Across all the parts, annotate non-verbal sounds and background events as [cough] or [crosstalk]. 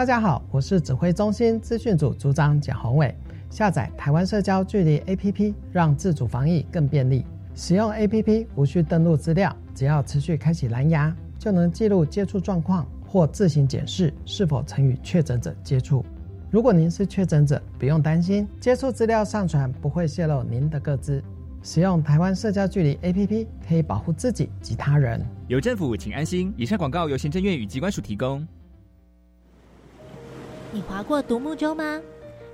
大家好，我是指挥中心资讯组组长蒋宏伟。下载台湾社交距离 APP，让自主防疫更便利。使用 APP 无需登录资料，只要持续开启蓝牙，就能记录接触状况或自行检视是否曾与确诊者接触。如果您是确诊者，不用担心，接触资料上传不会泄露您的个资。使用台湾社交距离 APP 可以保护自己及他人。有政府，请安心。以上广告由行政院与机关署提供。你划过独木舟吗？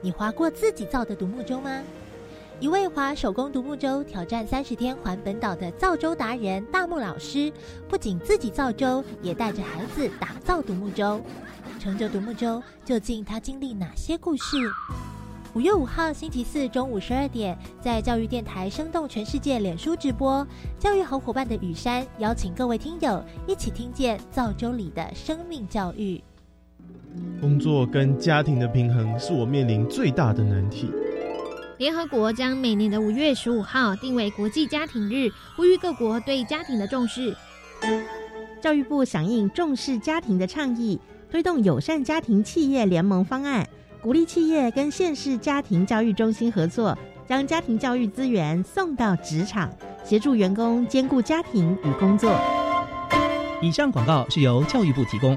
你划过自己造的独木舟吗？一位划手工独木舟挑战三十天环本岛的造舟达人大木老师，不仅自己造舟，也带着孩子打造独木舟。乘着独木舟，究竟他经历哪些故事？五月五号星期四中午十二点，在教育电台生动全世界脸书直播，教育好伙伴的雨山邀请各位听友一起听见造舟里的生命教育。工作跟家庭的平衡是我面临最大的难题。联合国将每年的五月十五号定为国际家庭日，呼吁各国对家庭的重视。教育部响应重视家庭的倡议，推动友善家庭企业联盟方案，鼓励企业跟县市家庭教育中心合作，将家庭教育资源送到职场，协助员工兼顾家庭与工作。以上广告是由教育部提供。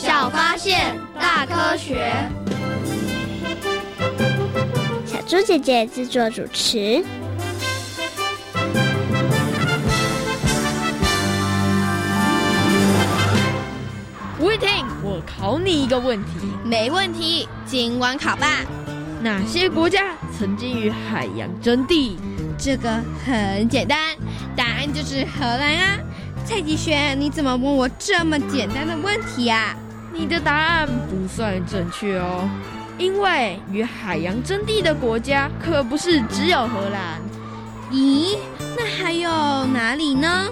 小发现，大科学。小猪姐姐制作主持。吴玉婷，我考你一个问题。没问题，今晚考吧。哪些国家曾经与海洋争地？这个很简单，答案就是荷兰啊！蔡吉轩，你怎么问我这么简单的问题啊？你的答案不算正确哦，因为与海洋争地的国家可不是只有荷兰。咦，那还有哪里呢？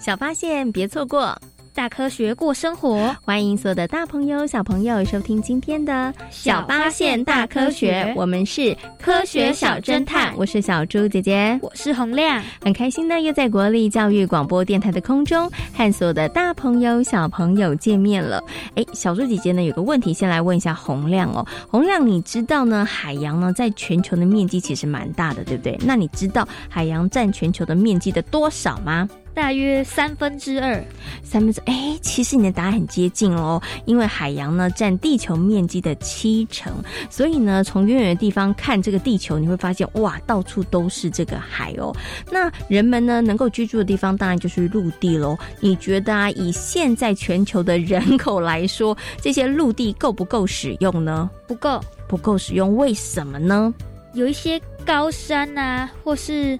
小发现，别错过。大科学过生活，欢迎所有的大朋友、小朋友收听今天的《小发现大科学》。我们是科学小侦探，我是小猪姐姐，我是洪亮，很开心呢，又在国立教育广播电台的空中和所有的大朋友、小朋友见面了。哎，小猪姐姐呢，有个问题先来问一下洪亮哦。洪亮，你知道呢，海洋呢在全球的面积其实蛮大的，对不对？那你知道海洋占全球的面积的多少吗？大约三分之二，三分之哎，其实你的答案很接近哦，因为海洋呢占地球面积的七成，所以呢，从远远的地方看这个地球，你会发现哇，到处都是这个海哦。那人们呢能够居住的地方，当然就是陆地喽。你觉得啊，以现在全球的人口来说，[laughs] 这些陆地够不够使用呢？不够，不够使用，为什么呢？有一些高山啊，或是。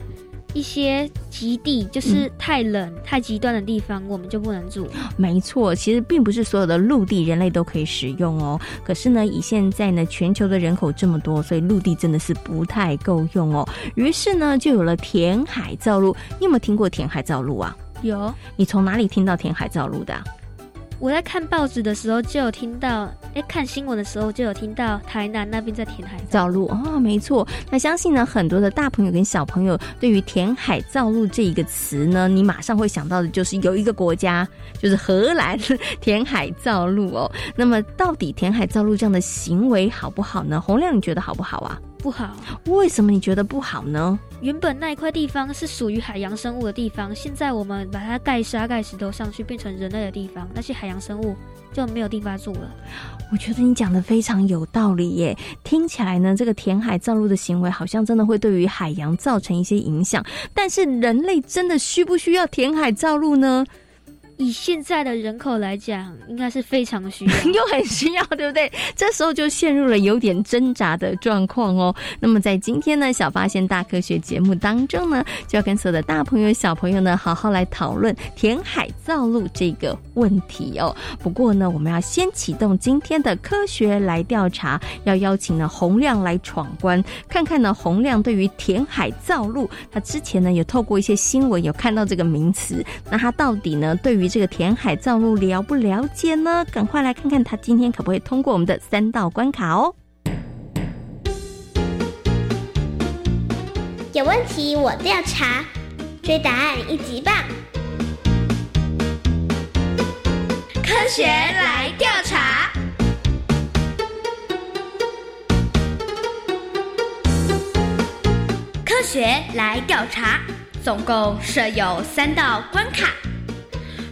一些极地就是太冷、太极端的地方，我们就不能住。没错，其实并不是所有的陆地人类都可以使用哦。可是呢，以现在呢全球的人口这么多，所以陆地真的是不太够用哦。于是呢，就有了填海造陆。你有没有听过填海造陆啊？有。你从哪里听到填海造陆的？我在看报纸的时候就有听到，哎，看新闻的时候就有听到台南那边在填海造陆哦，没错。那相信呢，很多的大朋友跟小朋友对于填海造陆这一个词呢，你马上会想到的就是有一个国家，就是荷兰填海造陆哦。那么到底填海造陆这样的行为好不好呢？洪亮，你觉得好不好啊？不好。为什么你觉得不好呢？原本那一块地方是属于海洋生物的地方，现在我们把它盖沙、盖石头上去，变成人类的地方，那些海洋生物就没有地方住了。我觉得你讲的非常有道理耶，听起来呢，这个填海造陆的行为好像真的会对于海洋造成一些影响。但是人类真的需不需要填海造陆呢？以现在的人口来讲，应该是非常需要，[laughs] 又很需要，对不对？这时候就陷入了有点挣扎的状况哦。那么在今天呢，小发现大科学节目当中呢，就要跟所有的大朋友、小朋友呢，好好来讨论填海造陆这个问题哦。不过呢，我们要先启动今天的科学来调查，要邀请呢洪亮来闯关，看看呢洪亮对于填海造陆，他之前呢有透过一些新闻有看到这个名词，那他到底呢对于这个填海造陆了不了解呢？赶快来看看他今天可不可以通过我们的三道关卡哦！有问题我调查，追答案一级棒！科学来调查，科学来调查，总共设有三道关卡。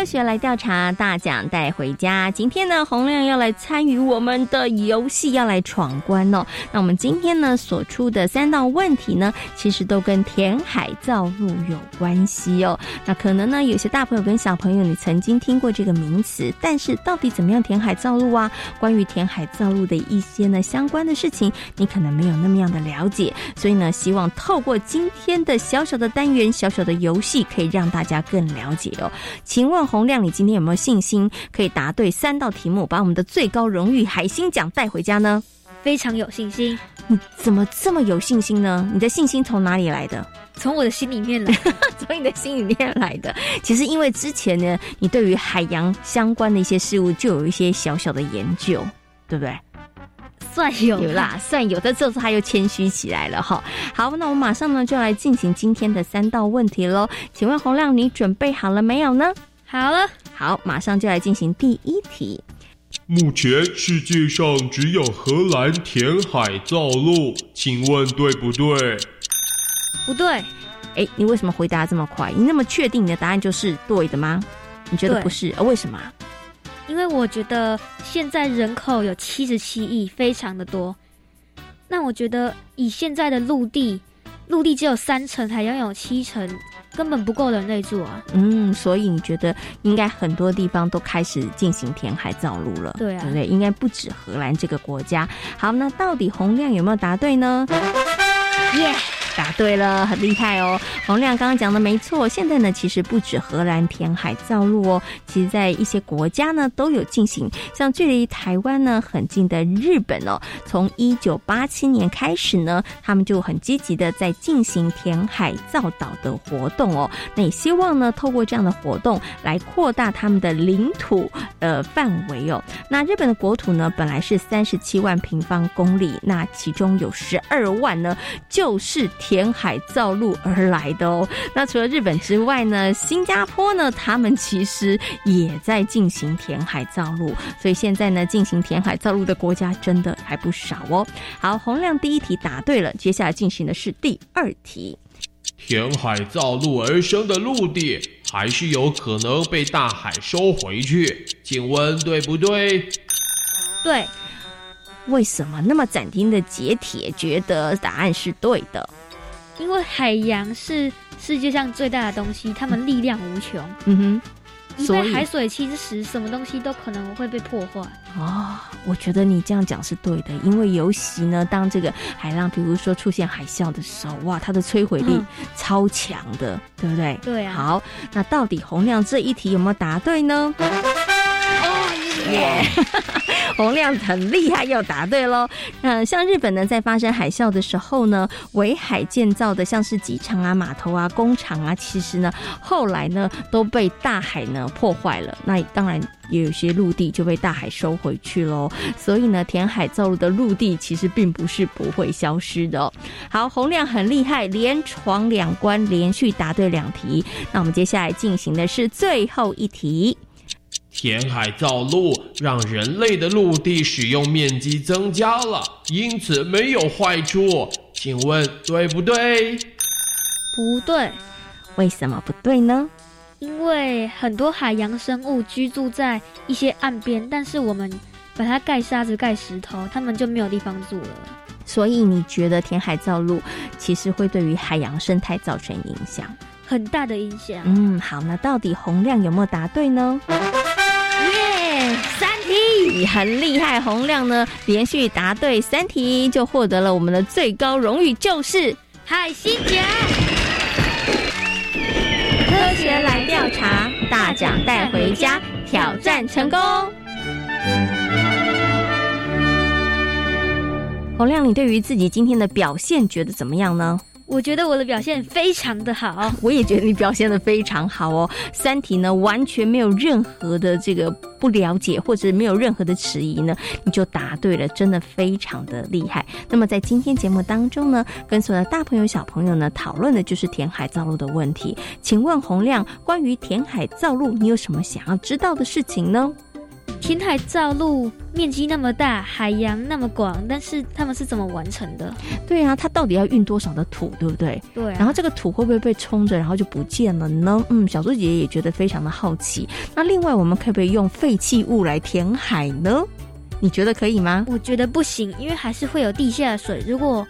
科学来调查，大奖带回家。今天呢，洪亮要来参与我们的游戏，要来闯关哦。那我们今天呢所出的三道问题呢，其实都跟填海造陆有关系哦。那可能呢，有些大朋友跟小朋友，你曾经听过这个名词，但是到底怎么样填海造陆啊？关于填海造陆的一些呢相关的事情，你可能没有那么样的了解。所以呢，希望透过今天的小小的单元、小小的游戏，可以让大家更了解哦。请问。洪亮，你今天有没有信心可以答对三道题目，把我们的最高荣誉海星奖带回家呢？非常有信心。你怎么这么有信心呢？你的信心从哪里来的？从我的心里面来，[laughs] 从你的心里面来的。其实因为之前呢，你对于海洋相关的一些事物就有一些小小的研究，对不对？算有有啦，算有但。这次他又谦虚起来了哈。好，那我马上呢就来进行今天的三道问题喽。请问洪亮，你准备好了没有呢？好了，好，马上就来进行第一题。目前世界上只有荷兰填海造陆，请问对不对？不对。哎，你为什么回答这么快？你那么确定你的答案就是对的吗？你觉得不是？为什么？因为我觉得现在人口有七十七亿，非常的多。那我觉得以现在的陆地，陆地只有三成，还拥有七成。根本不够人类住啊！嗯，所以你觉得应该很多地方都开始进行填海造陆了，对啊，对不对？应该不止荷兰这个国家。好，那到底洪亮有没有答对呢？耶！答对了，很厉害哦！洪亮刚刚讲的没错，现在呢，其实不止荷兰填海造陆哦，其实在一些国家呢都有进行。像距离台湾呢很近的日本哦，从一九八七年开始呢，他们就很积极的在进行填海造岛的活动哦。那也希望呢，透过这样的活动来扩大他们的领土呃范围哦。那日本的国土呢，本来是三十七万平方公里，那其中有十二万呢就是。填海造陆而来的哦。那除了日本之外呢，新加坡呢，他们其实也在进行填海造陆。所以现在呢，进行填海造陆的国家真的还不少哦。好，洪亮第一题答对了，接下来进行的是第二题。填海造陆而生的陆地，还是有可能被大海收回去，请问对不对？对。为什么那么斩钉的解铁，觉得答案是对的？因为海洋是世界上最大的东西，它们力量无穷。嗯哼，所以海水侵蚀，什么东西都可能会被破坏。哦，我觉得你这样讲是对的，因为尤其呢，当这个海浪，比如说出现海啸的时候，哇，它的摧毁力超强的，对不对？对啊。好，那到底洪亮这一题有没有答对呢？哦耶！洪亮很厉害，又答对喽。那像日本呢，在发生海啸的时候呢，围海建造的像是机场啊、码头啊、工厂啊，其实呢，后来呢都被大海呢破坏了。那当然。也有些陆地就被大海收回去喽，所以呢，填海造陆的陆地其实并不是不会消失的。好，洪亮很厉害，连闯两关，连续答对两题。那我们接下来进行的是最后一题。填海造陆让人类的陆地使用面积增加了，因此没有坏处。请问对不对？不对，为什么不对呢？因为很多海洋生物居住在一些岸边，但是我们把它盖沙子、盖石头，它们就没有地方住了。所以你觉得填海造陆其实会对于海洋生态造成影响，很大的影响。嗯，好，那到底洪亮有没有答对呢？三题很厉害，洪亮呢连续答对三题，就获得了我们的最高荣誉，就是海星奖。科学来调查，大奖带回家，挑战成功。洪亮，你对于自己今天的表现觉得怎么样呢？我觉得我的表现非常的好，[laughs] 我也觉得你表现的非常好哦。三题呢，完全没有任何的这个不了解，或者没有任何的迟疑呢，你就答对了，真的非常的厉害。那么在今天节目当中呢，跟所有的大朋友小朋友呢讨论的就是填海造陆的问题。请问洪亮，关于填海造陆，你有什么想要知道的事情呢？填海造陆面积那么大，海洋那么广，但是他们是怎么完成的？对啊，它到底要运多少的土，对不对？对。然后这个土会不会被冲着，然后就不见了呢？嗯，小猪姐姐也觉得非常的好奇。那另外，我们可不可以用废弃物来填海呢？你觉得可以吗？我觉得不行，因为还是会有地下水。如果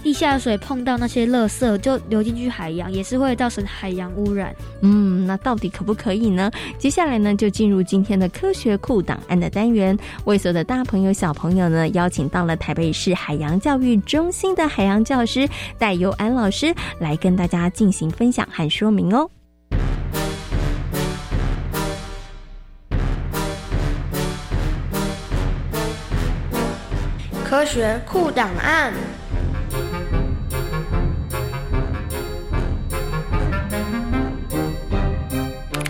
地下水碰到那些垃圾就流进去海洋，也是会造成海洋污染。嗯，那到底可不可以呢？接下来呢，就进入今天的科学库档案的单元。为所有的大朋友小朋友呢，邀请到了台北市海洋教育中心的海洋教师戴佑安老师来跟大家进行分享和说明哦。科学库档案。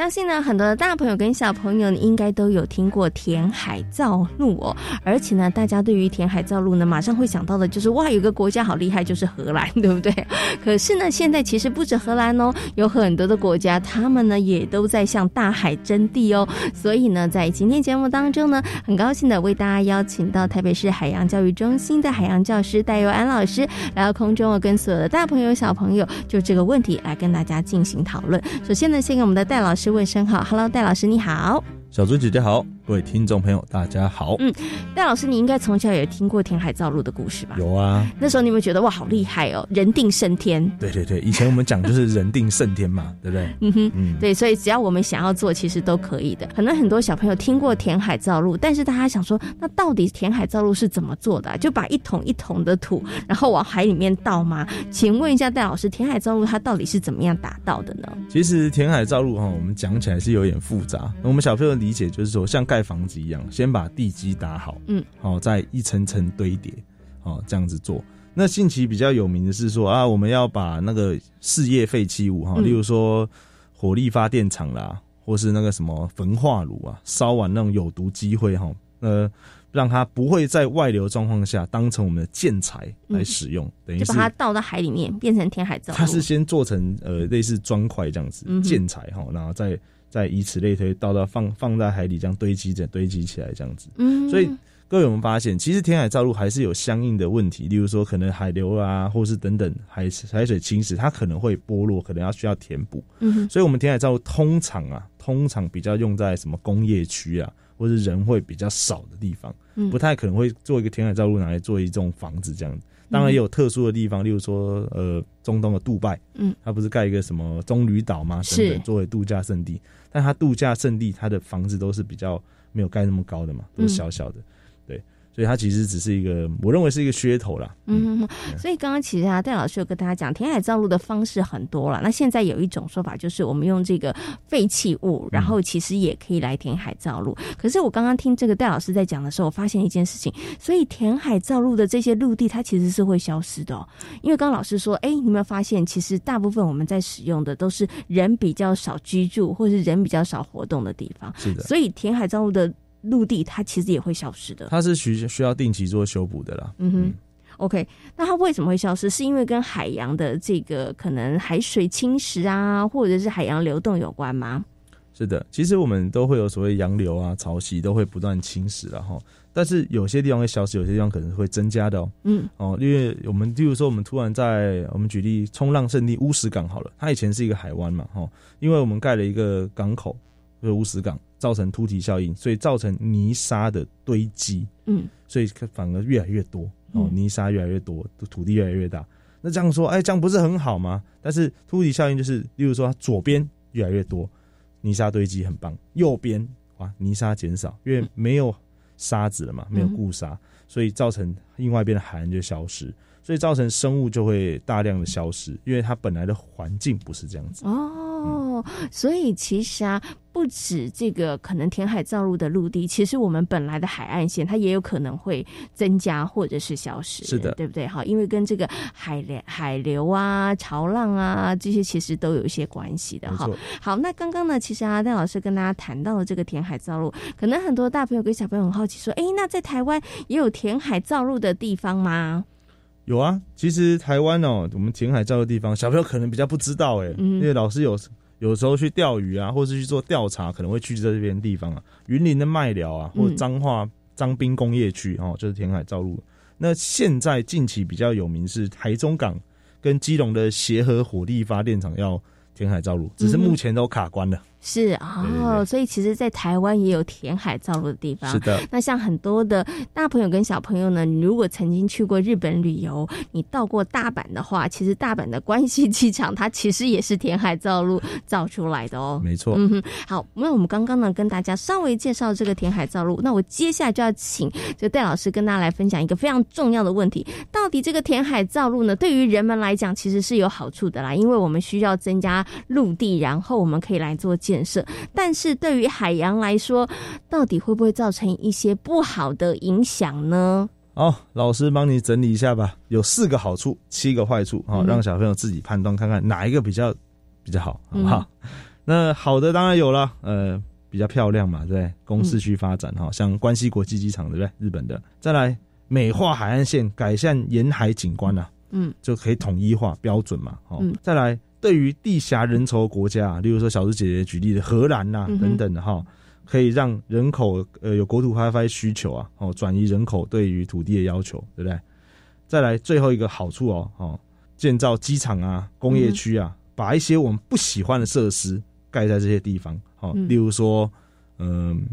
相信呢，很多的大朋友跟小朋友应该都有听过填海造陆哦，而且呢，大家对于填海造陆呢，马上会想到的就是哇，有个国家好厉害，就是荷兰，对不对？可是呢，现在其实不止荷兰哦，有很多的国家，他们呢也都在向大海征地哦。所以呢，在今天节目当中呢，很高兴的为大家邀请到台北市海洋教育中心的海洋教师戴佑安老师来到空中，跟所有的大朋友小朋友就这个问题来跟大家进行讨论。首先呢，先给我们的戴老师。问声好，Hello，戴老师你好，小猪姐姐好。各位听众朋友，大家好。嗯，戴老师，你应该从小也听过填海造陆的故事吧？有啊。那时候你有没有觉得哇，好厉害哦，人定胜天？对对对，以前我们讲就是人定胜天嘛，对不对？嗯哼，嗯，对，所以只要我们想要做，其实都可以的。可能很多小朋友听过填海造陆，但是大家想说，那到底填海造陆是怎么做的？就把一桶一桶的土，然后往海里面倒吗？请问一下戴老师，填海造陆它到底是怎么样达到的呢？其实填海造陆哈，我们讲起来是有点复杂。我们小朋友理解就是说，像盖房子一样。先把地基打好，嗯，好，再一层层堆叠，哦，这样子做。那近期比较有名的是说啊，我们要把那个事业废弃物哈，例如说火力发电厂啦，或是那个什么焚化炉啊，烧完那种有毒机会哈，呃，让它不会在外流状况下当成我们的建材来使用，等于就把它倒到海里面变成填海造。它是先做成呃类似砖块这样子建材哈，然后再。再以此类推，倒到放放在海里，这样堆积着堆积起来，这样子。嗯，所以各位，我们发现，其实填海造陆还是有相应的问题，例如说，可能海流啊，或是等等海海水侵蚀，它可能会剥落，可能要需要填补。嗯，所以我们填海造陆通常啊，通常比较用在什么工业区啊，或是人会比较少的地方，不太可能会做一个填海造陆拿来做一种房子这样。当然也有特殊的地方，例如说，呃，中东的杜拜，嗯，它不是盖一个什么棕榈岛吗？等等，作为度假胜地。但它度假胜地，它的房子都是比较没有盖那么高的嘛，都是小小的，对。所以它其实只是一个，我认为是一个噱头啦。嗯，所以刚刚其实啊，戴老师有跟大家讲，填海造陆的方式很多了。那现在有一种说法，就是我们用这个废弃物，然后其实也可以来填海造陆。可是我刚刚听这个戴老师在讲的时候，我发现一件事情，所以填海造陆的这些陆地，它其实是会消失的。因为刚刚老师说，哎，你有没有发现，其实大部分我们在使用的都是人比较少居住，或是人比较少活动的地方。是的，所以填海造陆的。陆地它其实也会消失的，它是需需要定期做修补的啦。嗯哼，OK，那它为什么会消失？是因为跟海洋的这个可能海水侵蚀啊，或者是海洋流动有关吗？是的，其实我们都会有所谓洋流啊、潮汐都会不断侵蚀了哈。但是有些地方会消失，有些地方可能会增加的哦。嗯，哦，因为我们例如说，我们突然在我们举例冲浪圣地乌石港好了，它以前是一个海湾嘛，哈，因为我们盖了一个港口，就是乌石港。造成突体效应，所以造成泥沙的堆积，嗯，所以反而越来越多哦，泥沙越来越多，土地越来越大。那这样说，哎，这样不是很好吗？但是突体效应就是，例如说，左边越来越多泥沙堆积，很棒；右边哇，泥沙减少，因为没有沙子了嘛，没有固沙，所以造成另外一边的海岸就消失，所以造成生物就会大量的消失，因为它本来的环境不是这样子哦。所以其实啊。不止这个可能填海造陆的陆地，其实我们本来的海岸线它也有可能会增加或者是消失，是的，对不对？哈，因为跟这个海流、海流啊、潮浪啊这些其实都有一些关系的哈。好，那刚刚呢，其实阿戴老师跟大家谈到了这个填海造陆，可能很多大朋友跟小朋友很好奇说，哎，那在台湾也有填海造陆的地方吗？有啊，其实台湾哦，我们填海造的地方，小朋友可能比较不知道哎，因为老师有。有时候去钓鱼啊，或是去做调查，可能会去在这边地方啊，云林的麦寮啊，或者彰化彰滨工业区哦，就是填海造陆。那现在近期比较有名是台中港跟基隆的协和火力发电厂要填海造陆，只是目前都卡关了。是哦，所以其实，在台湾也有填海造陆的地方。是的，那像很多的大朋友跟小朋友呢，你如果曾经去过日本旅游，你到过大阪的话，其实大阪的关西 [laughs] 机场，它其实也是填海造陆造出来的哦。没错。嗯哼。好，那我们刚刚呢，跟大家稍微介绍这个填海造陆，那我接下来就要请就戴老师跟大家来分享一个非常重要的问题：到底这个填海造陆呢，对于人们来讲，其实是有好处的啦，因为我们需要增加陆地，然后我们可以来做。建设，但是对于海洋来说，到底会不会造成一些不好的影响呢？好，老师帮你整理一下吧。有四个好处，七个坏处，好，让小朋友自己判断看看哪一个比较比较好，好不好？[laughs] 那好的当然有了，呃，比较漂亮嘛，对不对？公市区发展，哈，像关西国际机场，对不对？日本的，再来美化海岸线，改善沿海景观啊，嗯，就可以统一化标准嘛，哦，再来。对于地狭人稠国家，例如说小猪姐姐举例的荷兰呐等等的哈，可以让人口呃有国土开发需求啊，哦转移人口对于土地的要求，对不对？再来最后一个好处哦，哦建造机场啊、工业区啊，把一些我们不喜欢的设施盖在这些地方，哦，例如说嗯，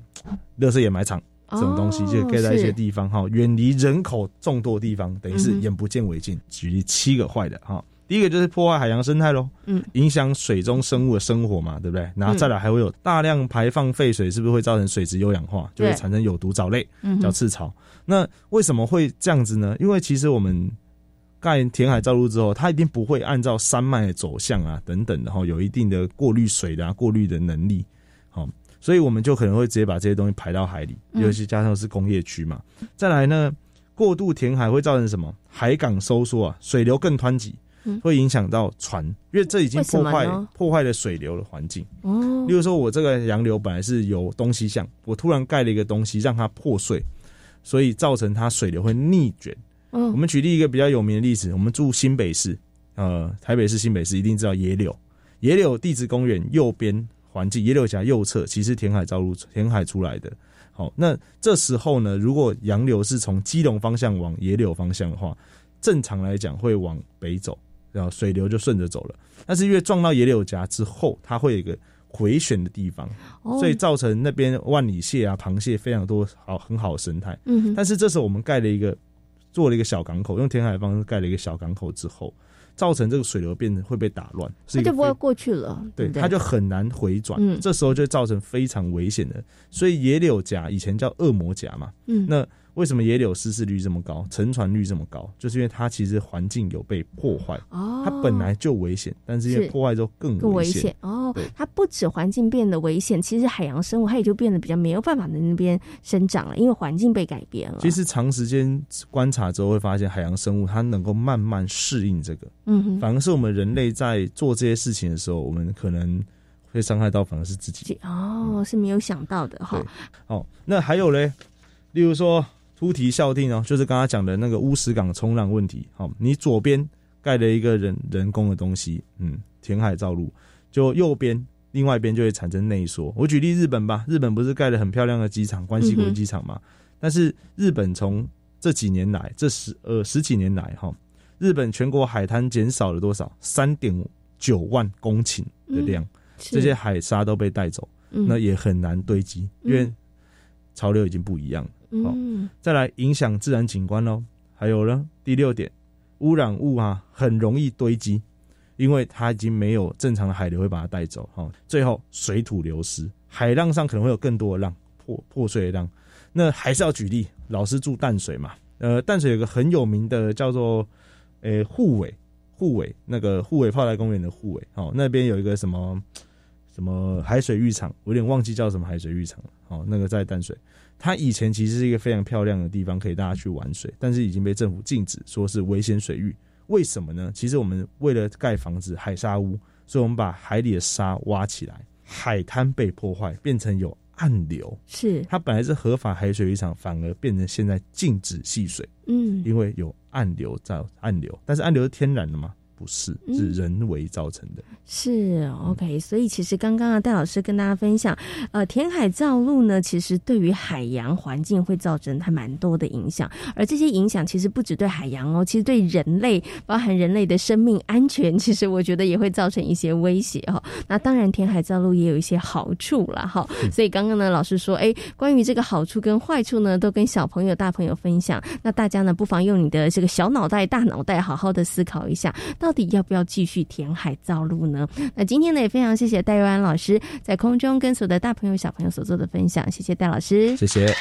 垃圾掩埋场这种东西就盖在一些地方哈，远离人口众多的地方，等于是眼不见为净。举例七个坏的哈。第一个就是破坏海洋生态喽，嗯，影响水中生物的生活嘛，对不对？然后再来还会有大量排放废水，是不是会造成水质有氧化，就会产生有毒藻类，叫赤潮。那为什么会这样子呢？因为其实我们盖填海造陆之后，它一定不会按照山脉的走向啊等等的哈，有一定的过滤水的啊过滤的能力，好，所以我们就可能会直接把这些东西排到海里，尤其加上是工业区嘛。再来呢，过度填海会造成什么？海港收缩啊，水流更湍急。会影响到船，因为这已经破坏破坏了水流的环境。哦，例如说，我这个洋流本来是有东西向，我突然盖了一个东西让它破碎，所以造成它水流会逆卷。嗯，我们举例一个比较有名的例子，我们住新北市，呃，台北市新北市一定知道野柳，野柳地质公园右边环境，野柳峡右侧其实填海造陆填海出来的。好，那这时候呢，如果洋流是从基隆方向往野柳方向的话，正常来讲会往北走。然后水流就顺着走了，但是因为撞到野柳夹之后，它会有一个回旋的地方，所以造成那边万里蟹啊、螃蟹非常多，好很好的生态。嗯，但是这时候我们盖了一个，做了一个小港口，用填海方式盖了一个小港口之后，造成这个水流变得会被打乱，它就不会过去了。对，它就很难回转。这时候就造成非常危险的。所以野柳夹以前叫恶魔夹嘛。嗯，那为什么野柳失事率这么高，沉船率这么高？就是因为它其实环境有被破坏，哦，它本来就危险，但是因为破坏之后更更危险哦。它不止环境变得危险，其实海洋生物它也就变得比较没有办法在那边生长了，因为环境被改变了。其实长时间观察之后会发现，海洋生物它能够慢慢适应这个，嗯哼，反而是我们人类在做这些事情的时候，我们可能会伤害到反而是自己。哦，是没有想到的哈。哦，那还有嘞，例如说突堤效定哦，就是刚刚讲的那个乌石港冲浪问题。好，你左边盖了一个人人工的东西，嗯，填海造陆，就右边另外一边就会产生内缩。我举例日本吧，日本不是盖了很漂亮的机场，关西国际机场嘛？但是日本从这几年来，这十呃十几年来哈，日本全国海滩减少了多少？三点九万公顷的量，这些海沙都被带走，那也很难堆积，因为潮流已经不一样了。好，再来影响自然景观喽。还有呢，第六点，污染物啊，很容易堆积，因为它已经没有正常的海流会把它带走。哈，最后水土流失，海浪上可能会有更多的浪破破碎的浪。那还是要举例，老师住淡水嘛，呃，淡水有个很有名的叫做，诶，护尾，护尾那个护尾泡台公园的护尾，哦，那边有一个什么什么海水浴场，我有点忘记叫什么海水浴场了。哦，那个在淡水，它以前其实是一个非常漂亮的地方，可以大家去玩水，但是已经被政府禁止，说是危险水域。为什么呢？其实我们为了盖房子海沙屋，所以我们把海里的沙挖起来，海滩被破坏，变成有。暗流是它本来是合法海水浴场，反而变成现在禁止戏水。嗯，因为有暗流在暗流，但是暗流是天然的吗？不是，是人为造成的。是 OK，所以其实刚刚啊，戴老师跟大家分享，呃，填海造陆呢，其实对于海洋环境会造成它蛮多的影响，而这些影响其实不止对海洋哦，其实对人类，包含人类的生命安全，[laughs] 其实我觉得也会造成一些威胁哈。那当然，填海造陆也有一些好处了哈。所以刚刚呢，老师说，哎，关于这个好处跟坏处呢，都跟小朋友、大朋友分享。那大家呢，不妨用你的这个小脑袋、大脑袋，好好的思考一下。到到底要不要继续填海造陆呢？那今天呢也非常谢谢戴瑞安老师在空中跟所有的大朋友小朋友所做的分享，谢谢戴老师，谢谢。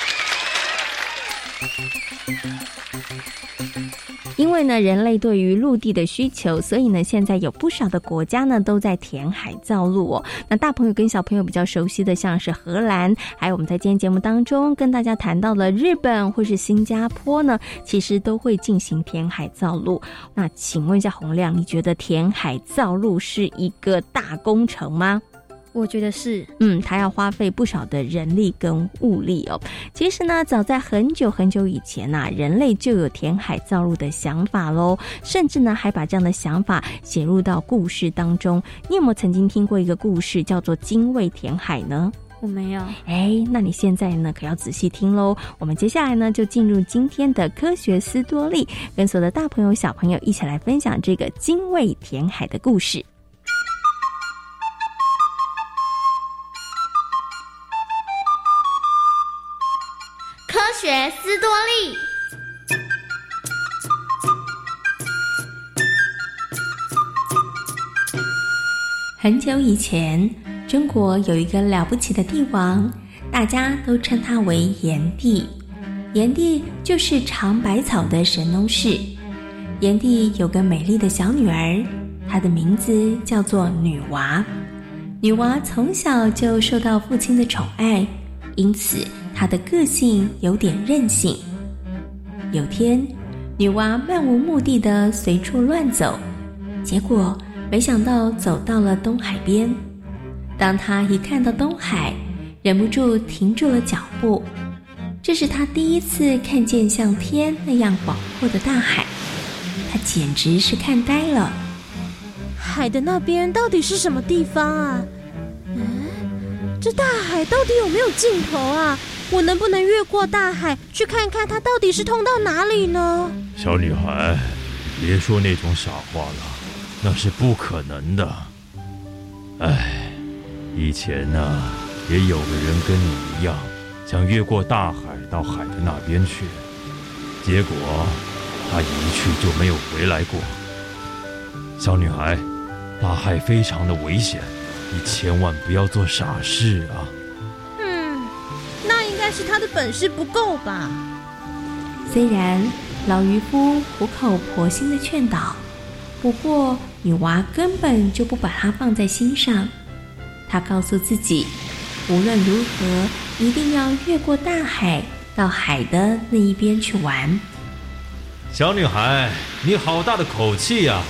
因为呢，人类对于陆地的需求，所以呢，现在有不少的国家呢都在填海造陆哦。那大朋友跟小朋友比较熟悉的，像是荷兰，还有我们在今天节目当中跟大家谈到了日本或是新加坡呢，其实都会进行填海造陆。那请问一下洪亮，你觉得填海造陆是一个大工程吗？我觉得是，嗯，它要花费不少的人力跟物力哦。其实呢，早在很久很久以前呐，人类就有填海造陆的想法喽，甚至呢，还把这样的想法写入到故事当中。你有没有曾经听过一个故事，叫做《精卫填海》呢？我没有。哎，那你现在呢，可要仔细听喽。我们接下来呢，就进入今天的科学斯多利，跟所有的大朋友小朋友一起来分享这个精卫填海的故事。学斯多利。很久以前，中国有一个了不起的帝王，大家都称他为炎帝。炎帝就是尝百草的神农氏。炎帝有个美丽的小女儿，她的名字叫做女娃。女娃从小就受到父亲的宠爱，因此。他的个性有点任性。有天，女娲漫无目的的随处乱走，结果没想到走到了东海边。当她一看到东海，忍不住停住了脚步。这是她第一次看见像天那样广阔的大海，她简直是看呆了。海的那边到底是什么地方啊？嗯，这大海到底有没有尽头啊？我能不能越过大海去看看它到底是通到哪里呢？小女孩，别说那种傻话了，那是不可能的。哎，以前呢，也有个人跟你一样，想越过大海到海的那边去，结果他一去就没有回来过。小女孩，大海非常的危险，你千万不要做傻事啊！是他的本事不够吧？虽然老渔夫苦口婆心的劝导，不过女娃根本就不把他放在心上。她告诉自己，无论如何一定要越过大海，到海的那一边去玩。小女孩，你好大的口气呀！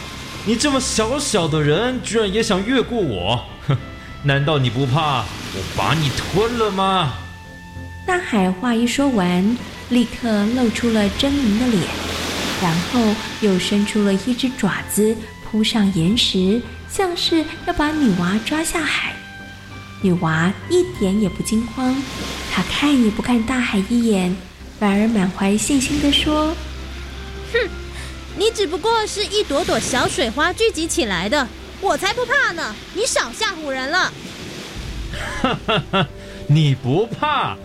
你这么小小的人，居然也想越过我？哼！难道你不怕我把你吞了吗？大海话一说完，立刻露出了狰狞的脸，然后又伸出了一只爪子扑上岩石，像是要把女娃抓下海。女娃一点也不惊慌，她看也不看大海一眼，反而满怀信心地说。哼，你只不过是一朵朵小水花聚集起来的，我才不怕呢！你少吓唬人了。哈哈哈，你不怕？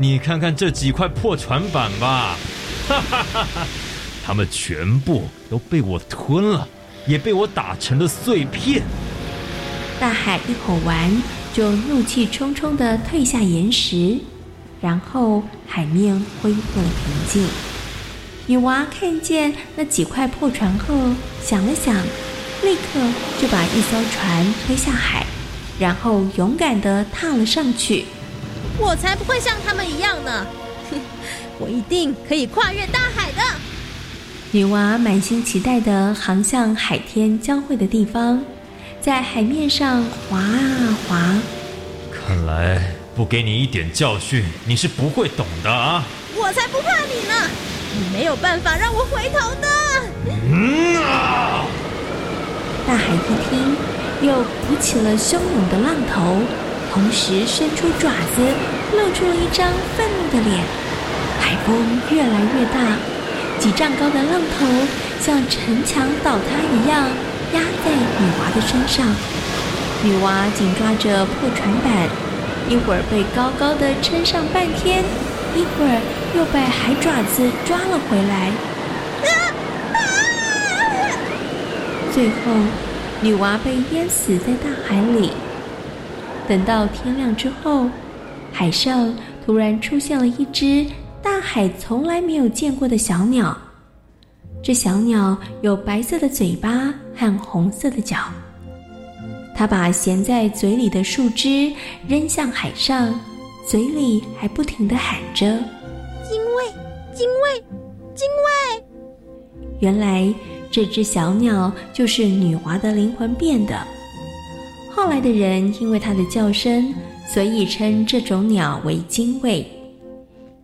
你看看这几块破船板吧，哈哈哈哈！他们全部都被我吞了，也被我打成了碎片。大海一吼完，就怒气冲冲的退下岩石，然后海面恢复了平静。女娃看见那几块破船后，想了想，立刻就把一艘船推下海，然后勇敢地踏了上去。我才不会像他们一样呢！哼，[laughs] 我一定可以跨越大海的。女娃满心期待的航向海天交汇的地方，在海面上滑啊滑。看来不给你一点教训，你是不会懂的啊！我才不怕你呢！你没有办法让我回头的。嗯啊！大海一听，又鼓起了汹涌的浪头，同时伸出爪子，露出了一张愤怒的脸。海风越来越大，几丈高的浪头像城墙倒塌一样压在女娃的身上。女娃紧抓着破船板，一会儿被高高的撑上半天。一会儿又被海爪子抓了回来，最后女娃被淹死在大海里。等到天亮之后，海上突然出现了一只大海从来没有见过的小鸟。这小鸟有白色的嘴巴和红色的脚，它把衔在嘴里的树枝扔向海上。嘴里还不停的喊着：“精卫，精卫，精卫！”原来这只小鸟就是女娃的灵魂变的。后来的人因为它的叫声，所以称这种鸟为精卫。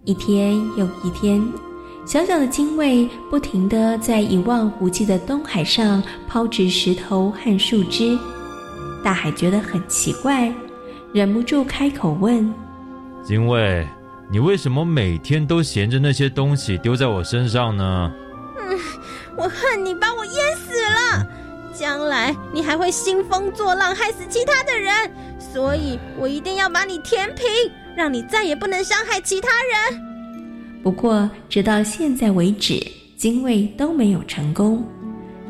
一天又一天，小小的精卫不停地在一望无际的东海上抛掷石头和树枝。大海觉得很奇怪，忍不住开口问。精卫，你为什么每天都衔着那些东西丢在我身上呢？嗯，我恨你把我淹死了，将来你还会兴风作浪，害死其他的人，所以我一定要把你填平，让你再也不能伤害其他人。不过，直到现在为止，精卫都没有成功。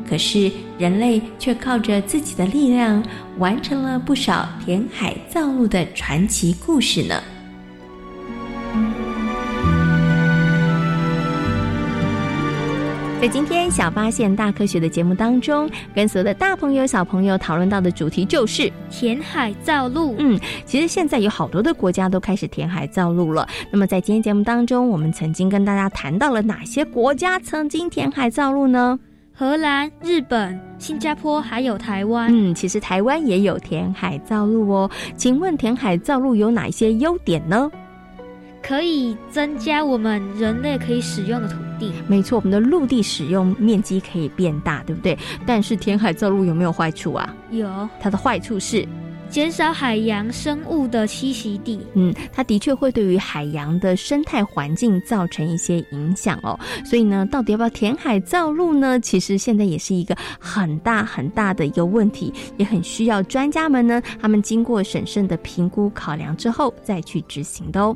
可是，人类却靠着自己的力量，完成了不少填海造陆的传奇故事呢。在今天小发现大科学的节目当中，跟所有的大朋友小朋友讨论到的主题就是填海造陆。嗯，其实现在有好多的国家都开始填海造陆了。那么在今天节目当中，我们曾经跟大家谈到了哪些国家曾经填海造陆呢？荷兰、日本、新加坡还有台湾。嗯，其实台湾也有填海造陆哦。请问填海造陆有哪些优点呢？可以增加我们人类可以使用的土地。没错，我们的陆地使用面积可以变大，对不对？但是填海造陆有没有坏处啊？有，它的坏处是减少海洋生物的栖息地。嗯，它的确会对于海洋的生态环境造成一些影响哦。所以呢，到底要不要填海造陆呢？其实现在也是一个很大很大的一个问题，也很需要专家们呢，他们经过审慎的评估考量之后再去执行的哦。